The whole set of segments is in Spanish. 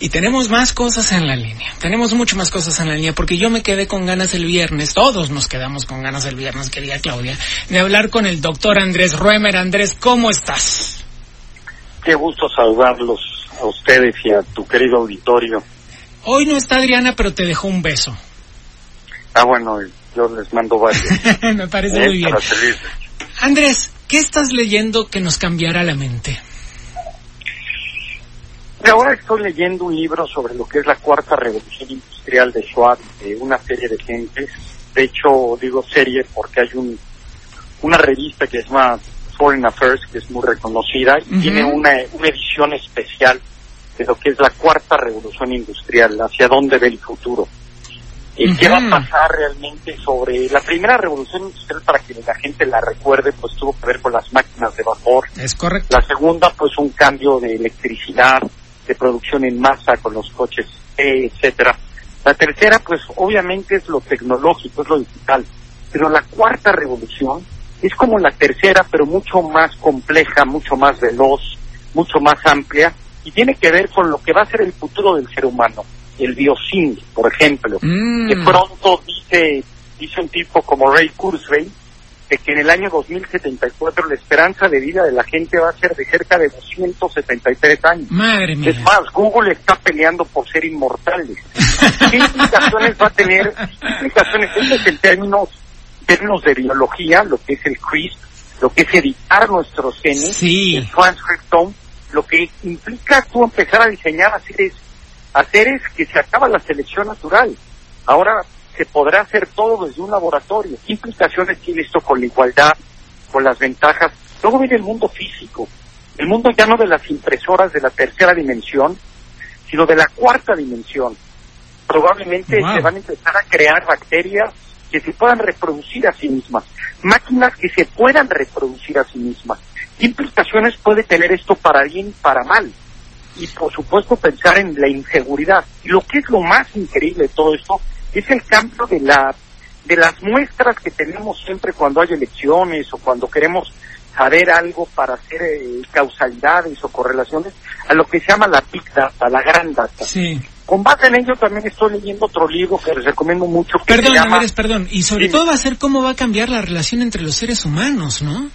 Y tenemos más cosas en la línea. Tenemos mucho más cosas en la línea porque yo me quedé con ganas el viernes, todos nos quedamos con ganas el viernes, querida Claudia, de hablar con el doctor Andrés Ruemer. Andrés, ¿cómo estás? Qué gusto saludarlos a ustedes y a tu querido auditorio. Hoy no está Adriana, pero te dejó un beso. Ah, bueno, yo les mando varios. me parece ¿eh? muy bien. Andrés, ¿qué estás leyendo que nos cambiará la mente? Y ahora estoy leyendo un libro sobre lo que es la cuarta revolución industrial de Schwab, de una serie de gentes. De hecho, digo serie porque hay un una revista que se llama Foreign Affairs, que es muy reconocida, y tiene una, una edición especial de lo que es la cuarta revolución industrial, hacia dónde ve el futuro. ¿Y qué va a pasar realmente sobre la primera revolución industrial para que la gente la recuerde? Pues tuvo que ver con las máquinas de vapor, Es correcto. la segunda, pues un cambio de electricidad, de producción en masa con los coches, eh, etcétera. La tercera, pues obviamente es lo tecnológico, es lo digital. Pero la cuarta revolución es como la tercera, pero mucho más compleja, mucho más veloz, mucho más amplia, y tiene que ver con lo que va a ser el futuro del ser humano. El biosync, por ejemplo Mm. que pronto dice, dice un tipo como Ray Kurzweil, de que en el año 2074 la esperanza de vida de la gente va a ser de cerca de 273 años. Madre mía. Es más, Google está peleando por ser inmortales. ¿Qué implicaciones va a tener? ¿Qué implicaciones? Eso es en términos, términos de biología, lo que es el CRISP, lo que es editar nuestros genes, Sí. el transcriptome, lo que implica tú empezar a diseñar seres, a seres que se acaba la selección natural. Ahora se podrá hacer todo desde un laboratorio. ¿Qué implicaciones tiene esto con la igualdad, con las ventajas? Luego viene el mundo físico, el mundo ya no de las impresoras de la tercera dimensión, sino de la cuarta dimensión. Probablemente Wow. se van a empezar a crear bacterias que se puedan reproducir a sí mismas, máquinas que se puedan reproducir a sí mismas. ¿Qué implicaciones puede tener esto para bien, para mal? Y por supuesto pensar en la inseguridad. Y lo que es lo más increíble de todo esto es el cambio de la de las muestras que tenemos siempre cuando hay elecciones o cuando queremos saber algo para hacer eh, causalidades o correlaciones a lo que se llama la big data, la gran data. Sí. Con base en ello también estoy leyendo otro libro que les recomiendo mucho que Perdón, se llama Andrés, perdón. Y sobre todo va a ser cómo va a cambiar la relación entre los seres humanos, ¿no?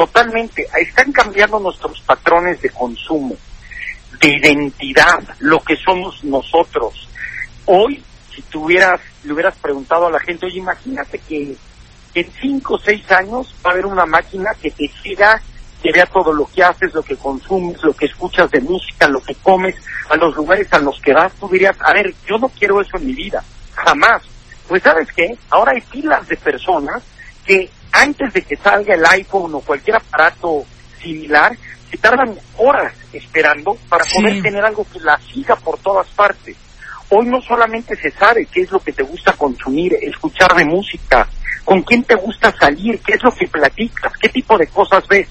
totalmente, están cambiando nuestros patrones de consumo, de identidad, lo que somos nosotros. Hoy, si tuvieras, le hubieras preguntado a la gente, oye, imagínate que en cinco o seis años va a haber una máquina que te siga, que vea todo lo que haces, lo que consumes, lo que escuchas de música, lo que comes, a los lugares a los que vas, tú dirías, a ver, yo no quiero eso en mi vida, jamás. Pues sabes qué, ahora hay filas de personas que antes de que salga el iPhone o cualquier aparato similar, se tardan horas esperando para Sí. poder tener algo que la siga por todas partes. Hoy no solamente se sabe qué es lo que te gusta consumir, escuchar de música, con quién te gusta salir, qué es lo que platicas, qué tipo de cosas ves.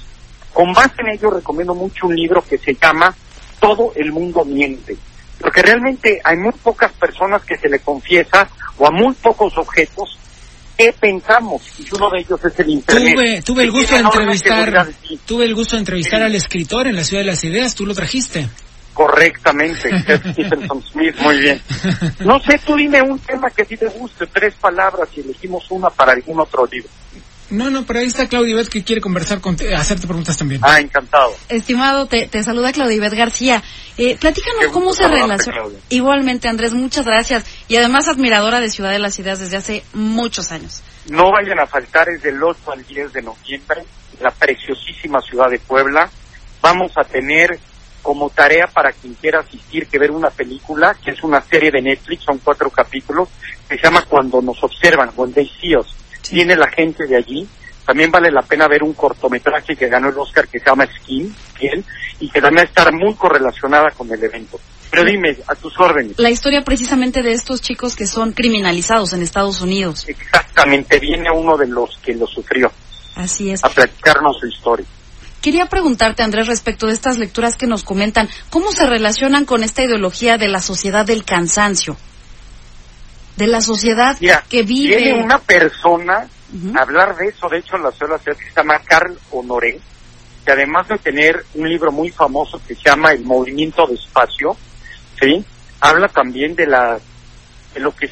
Con base en ello recomiendo mucho un libro que se llama Todo el mundo miente. Porque realmente hay muy pocas personas que se le confiesa o a muy pocos objetos qué pensamos y uno de ellos es el internet. Tuve, tuve el gusto de entrevistar, tuve el gusto de entrevistar al escritor en la Ciudad de las Ideas, tú lo trajiste. Correctamente, Stephenson Smith, muy bien. No sé, tú dime un tema que a ti te guste, tres palabras y elegimos una para algún otro libro. No, no, pero ahí está Claudia Ibet que quiere conversar con, hacerte preguntas también. Ah, encantado. Estimado, te, te saluda Claudia Ivette García. Eh, platícanos cómo se relaciona. Igualmente, Andrés, muchas gracias. Y además admiradora de Ciudad de las Ideas desde hace muchos años. No vayan a faltar, es del 8 al 10 de noviembre, la preciosísima ciudad de Puebla. Vamos a tener como tarea para quien quiera asistir que ver una película, que es una serie de Netflix, son cuatro capítulos, que se llama Cuando nos observan, When They See Us. Viene la gente de allí También vale la pena ver un cortometraje que ganó el Oscar que se llama Skin, y que también está muy correlacionada con el evento. Pero dime, a tus órdenes. La historia precisamente de estos chicos que son criminalizados en Estados Unidos. Exactamente, viene uno de los que lo sufrió. Así es. A platicarnos su historia. Quería preguntarte, Andrés, respecto de estas lecturas que nos comentan, ¿cómo se relacionan con esta ideología de la sociedad del cansancio? De la sociedad que vive... Tiene una persona hablar de eso, de hecho, la ciudad que se llama Carl Honoré, que además de tener un libro muy famoso que se llama El Movimiento de Espacio, ¿sí? Habla también de la, de lo que,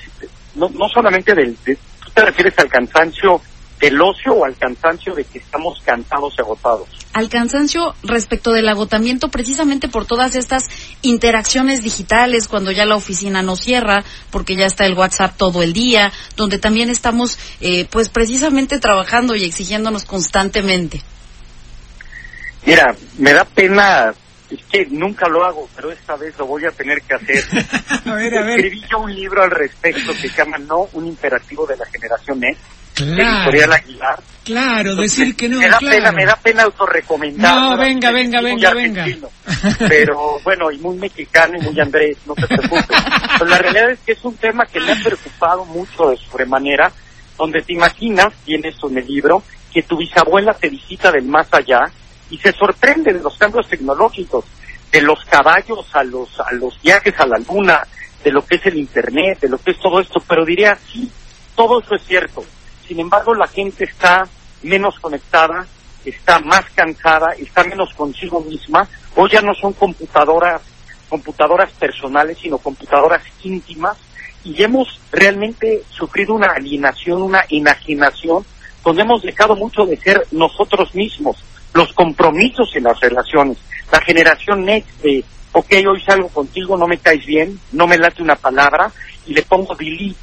no, no solamente del, de, tú te refieres al cansancio del ocio o al cansancio de que estamos cansados y agotados. Al cansancio respecto del agotamiento precisamente por todas estas interacciones digitales cuando ya la oficina no cierra, porque ya está el WhatsApp todo el día, donde también estamos eh, pues precisamente trabajando y exigiéndonos constantemente. Mira, me da pena es que nunca lo hago, pero esta vez lo voy a tener que hacer. a ver, a ver. Escribí yo un libro al respecto que se llama No, un imperativo de la generación E. Claro. Aguilar. Claro, decir que no. Me da claro. pena, me da pena autorrecomendar. No, venga, venga, venga, venga. Pero bueno, y muy mexicano y muy Andrés, no te preocupes. Pero la realidad es que es un tema que me ha preocupado mucho de sobremanera, donde te imaginas, tienes en el libro, que tu bisabuela te visita del más allá y se sorprende de los cambios tecnológicos, de los caballos a los, a los viajes a la luna, de lo que es el internet, de lo que es todo esto, pero diría, sí, todo eso es cierto. Sin embargo, la gente está menos conectada, está más cansada, está menos consigo misma. Hoy ya no son computadoras, computadoras personales, sino computadoras íntimas. Y hemos realmente sufrido una alienación, una enajenación, donde hemos dejado mucho de ser nosotros mismos los compromisos en las relaciones. La generación next de, ok, hoy salgo contigo, no me caes bien, no me late una palabra y le pongo delete.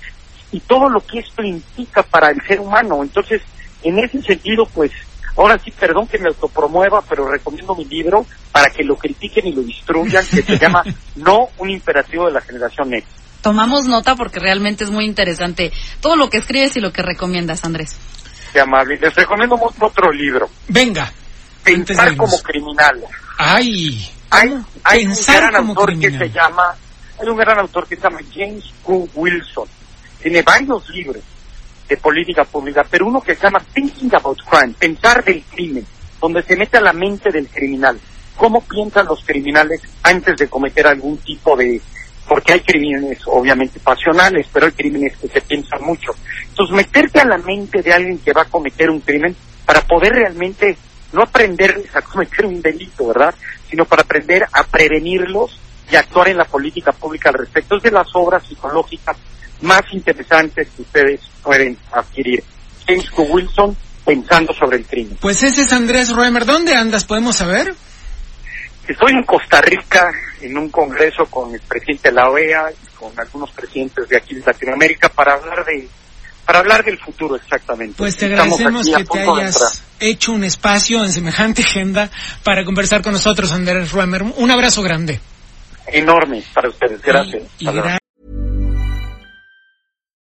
Y todo lo que esto implica para el ser humano. Entonces, en ese sentido, pues, ahora sí, perdón que me autopromueva, pero recomiendo mi libro para que lo critiquen y lo destruyan, que se llama No, un imperativo de la generación next. Tomamos nota porque realmente es muy interesante todo lo que escribes y lo que recomiendas, Andrés. Qué amable. Les recomiendo otro libro. Venga. Pensar como criminal. Ay. Hay, hay un gran como autor criminal. que se llama, hay un gran autor que se llama James Q. Wilson. Tiene varios libros de política pública, pero uno que se llama Thinking About Crime, pensar del crimen, donde se mete a la mente del criminal. ¿Cómo piensan los criminales antes de cometer algún tipo de... Porque hay crímenes obviamente pasionales, pero hay crímenes que se piensan mucho. Entonces, meterte a la mente de alguien que va a cometer un crimen para poder realmente no aprenderles a cometer un delito, ¿verdad? Sino para aprender a prevenirlos y actuar en la política pública al respecto. Es de las obras psicológicas más interesantes que ustedes pueden adquirir. James Q. Wilson, pensando sobre el crimen. Pues ese es Andrés Roemer. ¿Dónde andas? ¿Podemos saber? Estoy en Costa Rica en un congreso con el presidente de la OEA y con algunos presidentes de aquí de Latinoamérica para hablar de para hablar del futuro exactamente. Pues te agradecemos que te hayas hecho un espacio en semejante agenda para conversar con nosotros, Andrés Roemer. Un abrazo grande. Enorme para ustedes. Gracias. Y, y